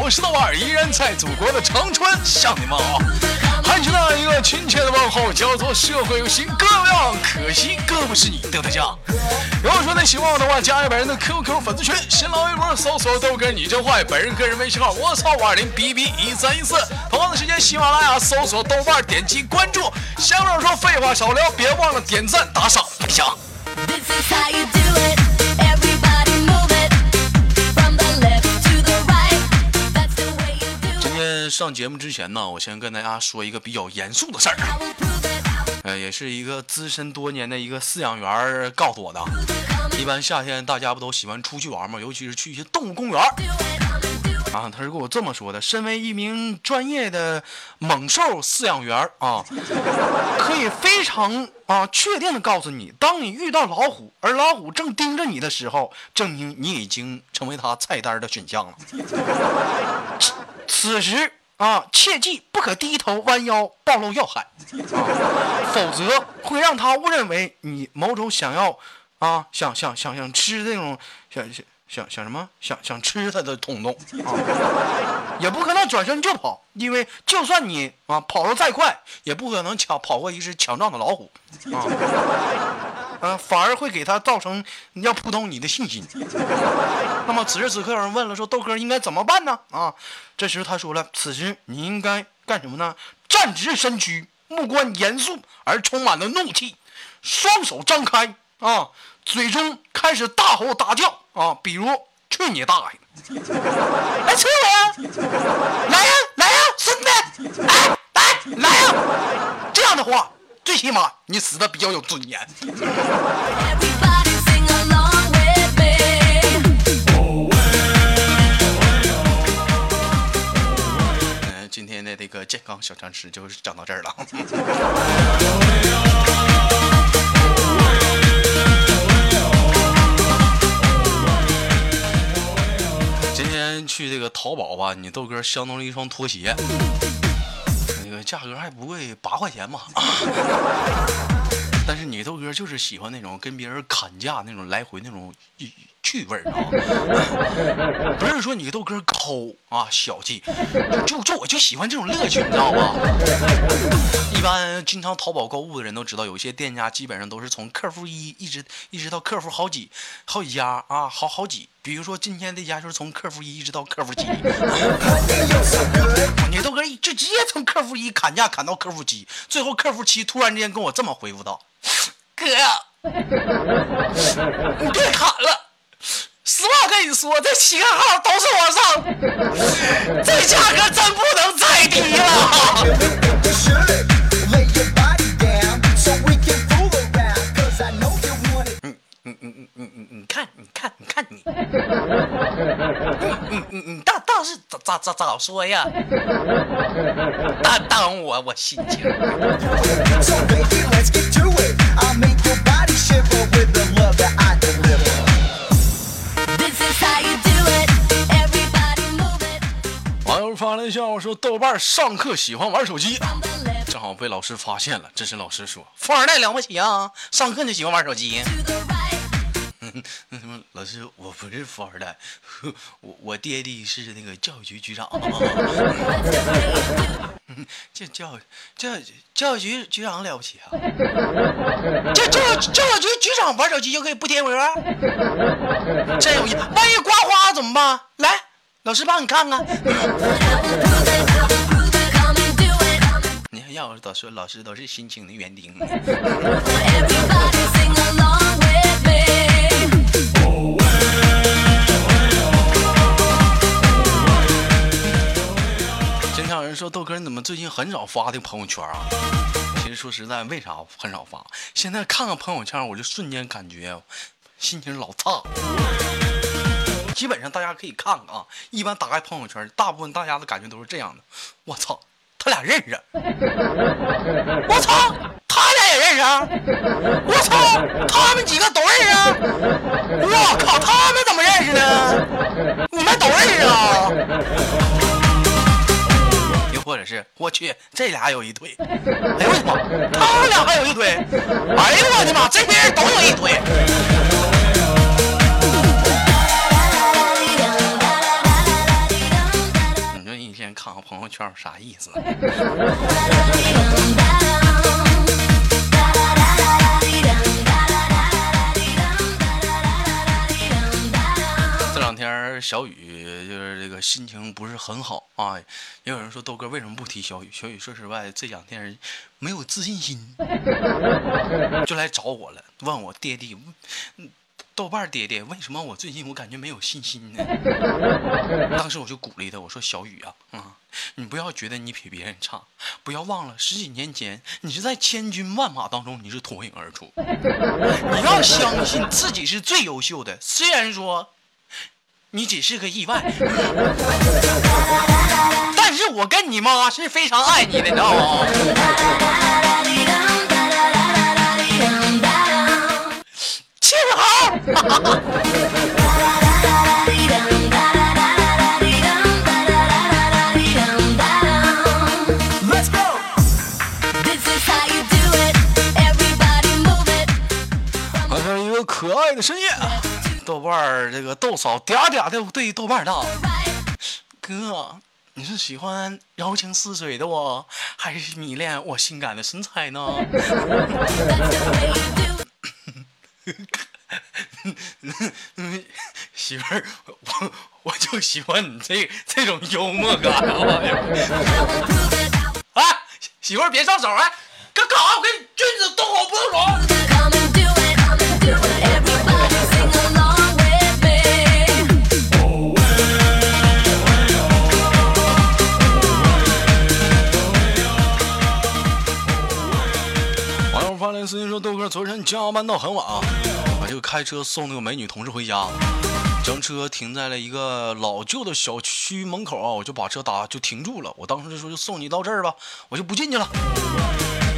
我是豆瓣，依然在祖国的长春向你们好，还是那一个亲切的问候，叫做社会有型哥样，可惜哥不是你的对象。如果说你喜欢我的话，加一本人的 QQ 粉丝群，新浪微博搜索豆哥你真坏，本人个人微信号我操五二零 B B 一三一四。同样的时间，喜马拉雅搜索豆瓣，点击关注。下面说废话少聊，别忘了点赞打赏分享。上节目之前呢，我先跟大家说一个比较严肃的事儿，呃，也是一个资深多年的一个饲养员告诉我的。一般夏天大家不都喜欢出去玩吗？尤其是去一些动物公园。啊，他是跟我这么说的：，身为一名专业的猛兽饲养员啊，可以非常啊确定的告诉你，当你遇到老虎，而老虎正盯着你的时候，证明你已经成为他菜单的选项了。此时。啊，切记不可低头弯腰暴露要害，否则会让他误认为你某种想要啊想想想想吃那种想想想想什么？想想吃他的冲动啊，也不可能转身就跑，因为就算你啊跑得再快，也不可能抢跑过一只强壮的老虎。啊。嗯，反而会给他造成要扑通你的信心。那么此时此刻有人问了，说豆哥应该怎么办呢？啊，这时他说了，此时你应该干什么呢？站直身躯，目光严肃而充满了怒气，双手张开啊，嘴中开始大吼大叫啊，比如去你大爷！来吃我呀！来呀来呀，孙子！来来来呀！这样的话。最起码你死的比较有尊严。嗯，今天的这个健康小常识就讲到这儿了。今天去这个淘宝吧，你豆哥相中了一双拖鞋。价格还不贵，八块钱吧。但是你豆哥就是喜欢那种跟别人砍价那种来回那种趣味啊。不是说你豆哥抠啊小气，就就我就喜欢这种乐趣，你知道吧？一般经常淘宝购物的人都知道，有些店家基本上都是从客服一一直一直到客服好几好几家啊，好好几。比如说今天这家就是从客服一一直到客服七，你豆哥就直接从客服一砍价砍到客服七，最后客服七突然之间跟我这么回复道：“哥，你别砍了，实话跟你说，这七个号都是我上，这价格真不能再低了。”你你你倒倒是咋咋咋早说呀？耽耽误我我心情。网友发来笑说：豆瓣上课喜欢玩手机，正好被老师发现了。这时老师说：富二代了不起啊，上课就喜欢玩手机。那什么，老师，我不是富二代，我我爹爹是那个教育局局长。这教教教育局局长了不起啊！这教教育局局长玩手机就可以不贴膜？真有意思！万一刮花怎么办？来，老师帮你看看。你看，要我说，老师都是辛勤的园丁。经常有人说豆哥，你怎么最近很少发的朋友圈啊？其实说实在，为啥很少发？现在看看朋友圈，我就瞬间感觉心情老差。基本上大家可以看看啊，一般打开朋友圈，大部分大家的感觉都是这样的：我操，他俩认识！我操，他俩也认识？我操，他们几个都认识？我靠，他们怎么认识呢？你们都认识啊？又或者是我去，这俩有一腿。哎呦我的妈，他们俩还有一腿。哎呦我的妈，这些人都有一腿。朋友圈有啥意思？这两天小雨就是这个心情不是很好啊，也有人说豆哥为什么不提小雨？小雨说实话这两天没有自信心，就来找我了，问我爹爹，嗯豆瓣爹爹，为什么我最近我感觉没有信心呢？当时我就鼓励他，我说小雨啊，啊、你不要觉得你比别人差，不要忘了十几年前你是在千军万马当中你是脱颖而出，你要相信自己是最优秀的，虽然说你只是个意外，但是我跟你妈是非常爱你的，你知道吗？气好。豆瓣儿这个豆嫂嗲嗲的对豆瓣儿道：“哥，你是喜欢柔情似水的我，还是迷恋我性感的身材呢？” 媳妇儿，我我就喜欢你这这种幽默感啊！哎，媳妇儿别上手哎，干干啥？我给你君子动口不动手。说：“豆哥，昨天加班到很晚啊，我就开车送那个美女同事回家，将车停在了一个老旧的小区门口啊，我就把车打就停住了。我当时就说就送你到这儿吧，我就不进去了。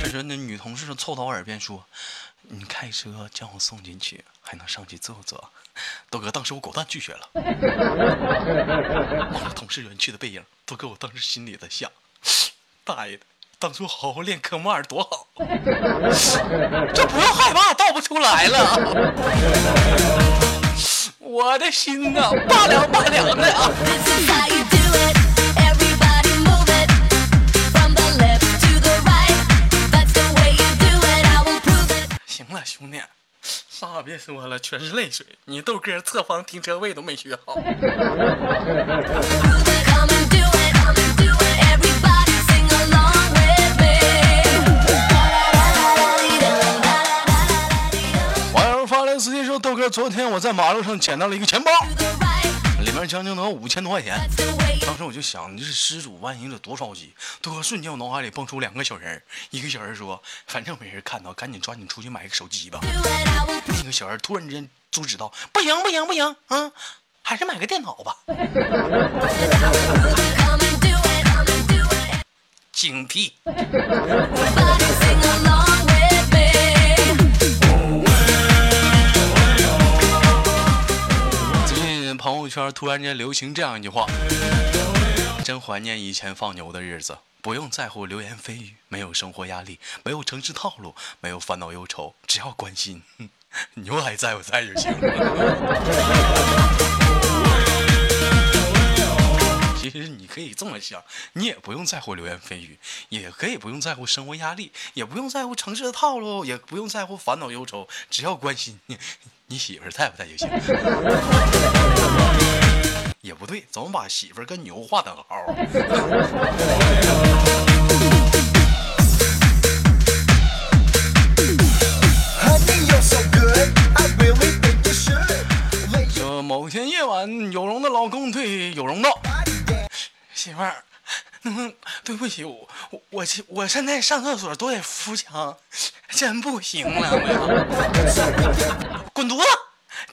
这时那女同事凑到我耳边说：‘你开车将我送进去，还能上去坐坐。’豆哥，当时我果断拒绝了。望着同事远去的背影，豆哥，我当时心里在想：大爷的！”当初好好练科目二多好，这不用害怕倒不出来了。我的心呐，拔凉拔凉的啊！行了，兄弟，啥也别说了，全是泪水。你豆哥侧方停车位都没学好。在马路上捡到了一个钱包，里面将近能有五千多块钱。当时我就想，你这是失主，万一得多着急。豆哥瞬间我脑海里蹦出两个小人，一个小人说：反正没人看到，赶紧抓紧出去买个手机吧。另一个小人突然之间阻止道：不行不行不行啊，还是买个电脑吧。警惕。圈突然间流行这样一句话：真怀念以前放牛的日子，不用在乎流言蜚语，没有生活压力，没有城市套路，没有烦恼忧愁，只要关心，牛还在不在就行了。其实你可以这么想，你也不用在乎流言蜚语，也可以不用在乎生活压力，也不用在乎城市的套路，也不用在乎烦恼忧愁，只要关心你媳妇儿在不在就行。也不对，怎么把媳妇儿跟牛划等号？说某天夜晚，有容的老公对有容道：“媳妇儿，嗯，对不起，我我我我现在上厕所都得扶墙，真不行了，我滚犊子！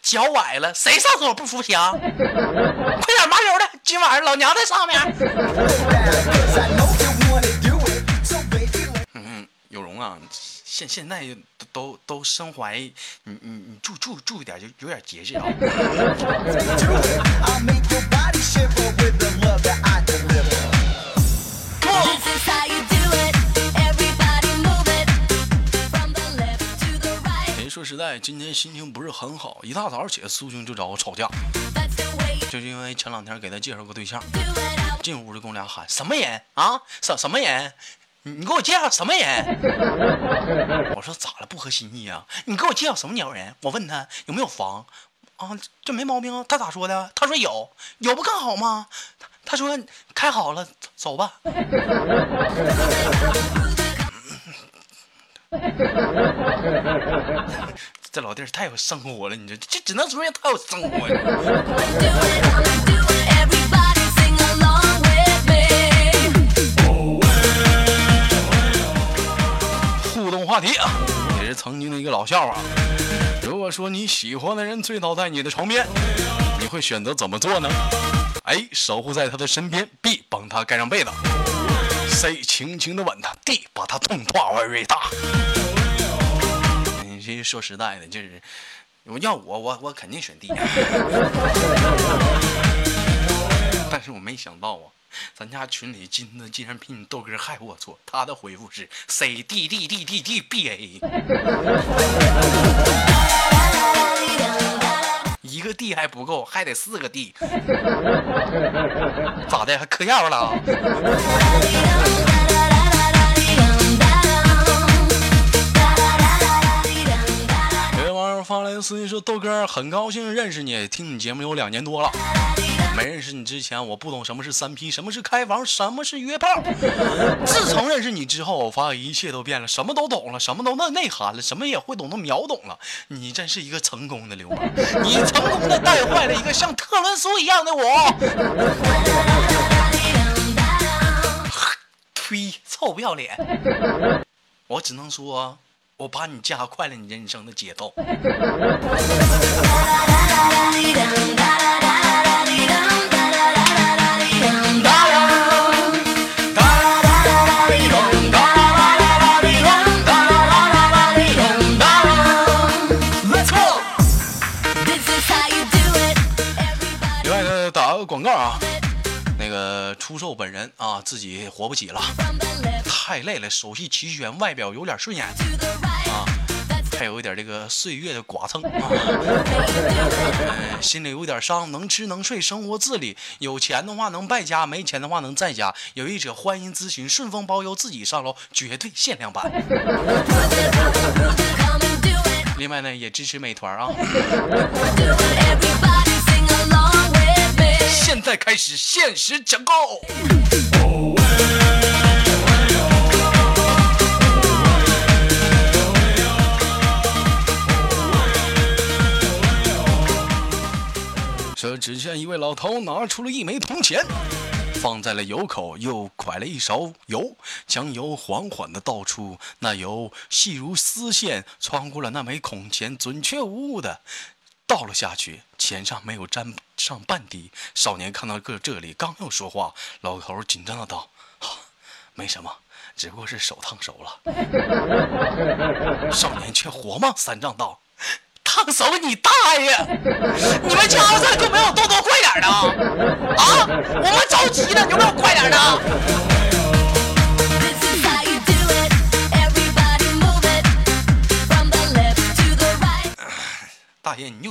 脚崴了，谁上厕所不扶墙？快点麻溜的，今晚上老娘在上面。嗯，有容啊，现现在都都身怀，你你你注注注意点，就有点节制啊。说实在，今天心情不是很好，一大早起来苏兄就找我吵架，就是因为前两天给他介绍个对象，进屋就跟我俩喊什么人啊？什什么人？你给我介绍什么人？我说咋了？不合心意啊？你给我介绍什么鸟人？我问他有没有房啊？这这没毛病啊。他咋说的？他说有，有不更好吗？他他说开好了，走吧。这老弟儿太有生活了，你这这只能说人太有生活了。互动话题啊，也是曾经的一个老笑话。如果说你喜欢的人醉倒在你的床边，你会选择怎么做呢？A. 守护在他的身边；B. 帮他盖上被子；C. 轻轻的吻他；D. 把他痛化为伟大。你这说实在的，就是我要我我我肯定选 D。但是我没想到啊，咱家群里金子竟然比你豆哥还龌龊。他的回复是 C D D D D D B A，一个地还不够，还得四个地。咋的？还嗑药了？有位网友发来私信说：“豆哥，很高兴认识你，听你节目有两年多了。没认识你之前，我不懂什么是三 P，什么是开房，什么是约炮。自从认识你之后，我发现一切都变了，什么都懂了，什么都那内涵了，什么也会懂，都秒懂了。你真是一个成功的流氓，你成功的带坏了一个像特仑苏一样的我。呸！臭不要脸！我只能说，我把你加快了你人生的节奏。出售本人啊，自己活不起了太累了，手气齐全，外表有点顺眼.啊还有一点这个岁月的剐蹭 啊，呃心里有点伤，能吃能睡，生活自理。有钱的话能败家，没钱的话能在家。有意者欢迎咨询，顺丰包邮，自己上楼，绝对限量版。另外呢，也支持美团啊。现在开始限时抢购。这，只见一位老头拿出了一枚铜钱，放在了油口，又蒯了一勺油，将油缓缓地倒出。那油细如丝线，穿过了那枚孔钱，准确无误的倒了下去，钱上没有沾上半滴。少年看到这这里，刚要说话，老头紧张的道：“啊没什么，只不过是手烫熟了。”少年却火冒三丈道：“烫熟你大爷！你们家伙事就没有动作快点的啊？我们着急呢，有没有快点的？”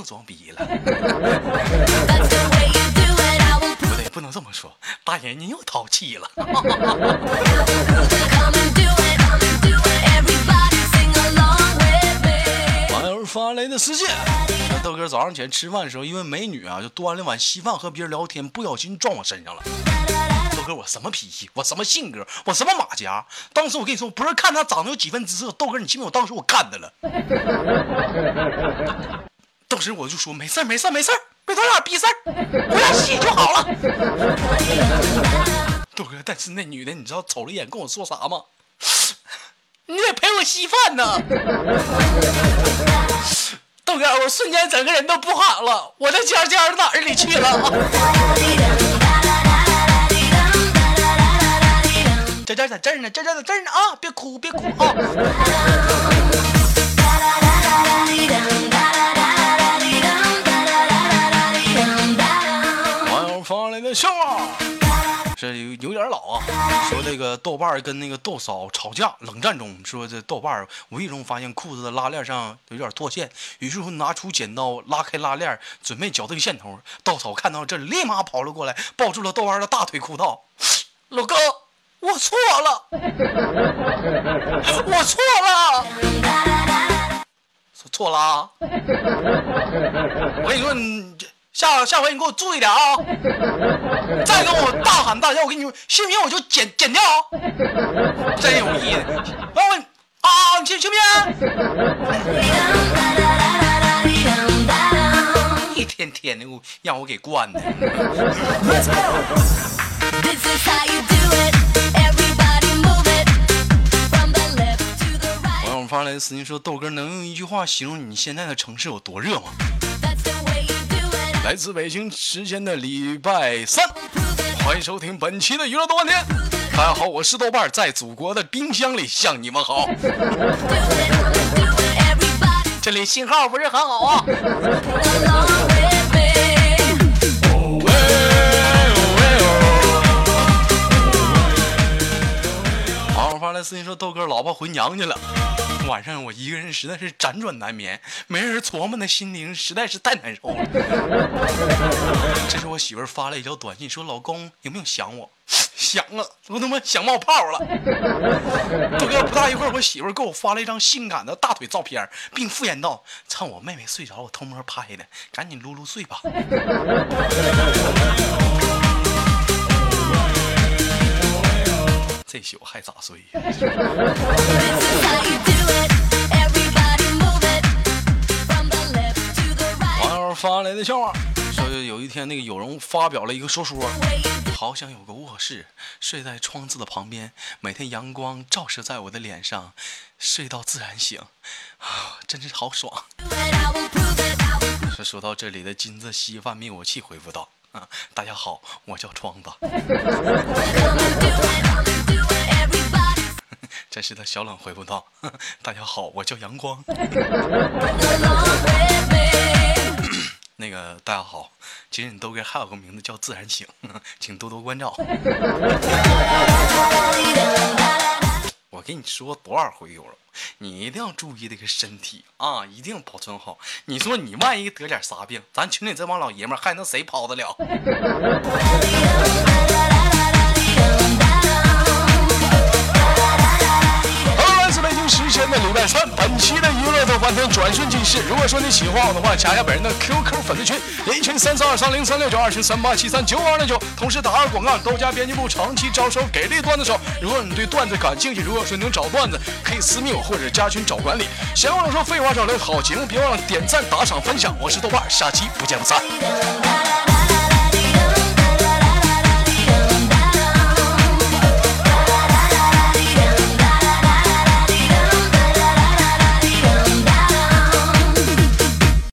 装逼了。不对，不能这么说。大爷，您又淘气了。网友发来的私信，说豆哥早上起来吃饭的时候，因为美女啊，就端了碗稀饭和别人聊天，不小心撞我身上了。豆哥，我什么脾气？我什么性格？我什么马甲？当时我跟你说，不是看他长得有几分姿色，豆哥，你信不信我当时我干他了？当时我就说没事儿没事儿没事儿，没多大逼事儿，回家洗就好了。豆哥，但是那女的，你知道瞅了一眼跟我说啥吗？你得陪我稀饭呢。豆哥，我瞬间整个人都不好了，我的尖尖哪儿里去了？尖尖在这儿呢，尖尖在这儿呢啊！别哭，别哭啊！笑话，这有有点老啊。说这个豆瓣跟那个豆嫂吵架，冷战中，说这豆瓣无意中发现裤子的拉链上有点脱线，于是乎拿出剪刀拉开拉链，准备绞这个线头。豆嫂看到这，立马跑了过来，抱住了豆瓣的大腿，哭道：“老公，我错了，我错了。”错了！我跟你说，你这下下回你给我注意点啊！再跟我大喊大叫，我跟你说，信不信我就剪剪掉？真有意思！我问啊，你信信不信？一天天的，我让我给惯的。网.友发来的私信说：“豆哥，能用一句话形容你现在的城市有多热吗来自北京时间的礼拜三，欢迎收听本期的娱乐豆瓣天。大家好，我是豆瓣，在祖国的冰箱里向你们好。这里信号不是很好啊。友发来私信说：“豆哥，老婆回娘家了，晚上我一个人实在是辗转难眠，没人琢磨的心灵实在是太难受了。”这时我媳妇发了一条短信说：“老公有没有想我？” 想啊，我他妈想冒泡了。豆哥不大一会儿，我媳妇给我发了一张性感的大腿照片，并附言道：“趁我妹妹睡着，我偷摸拍的，赶紧撸撸睡吧。”这宿还咋睡.网友发来的笑话，说有一天那个有人发表了一个说说好想有个卧室，睡在窗子的旁边，每天阳光照射在我的脸上，睡到自然醒，啊，真是好爽。说说到这里的金子稀饭灭火器回复道：“啊，大家好，我叫窗子。是的小冷回复道：“ 大家好，我叫阳光。那个大家好，其实你豆哥还有个名字叫自然醒，请多多关照。我跟你说多少回有了，你一定要注意这个身体啊，一定保存好。你说你万一得点啥病，咱群里这帮老爷们还能谁跑得了？京时间的礼拜三，本期的娱乐豆瓣天转瞬即逝。如果说你喜欢我的话，加一下本人的 QQ 粉丝群，一群三三二三零三六九，二群三八七三九五二六九。同时打个广告，豆家编辑部长期招收给力段子手。如果你对段子感兴趣，如果说你能找段子，可以私密我或者加群找管理。闲话少说，废话少聊，好节目别忘了点赞、打赏、分享。我是豆瓣，下期不见不散。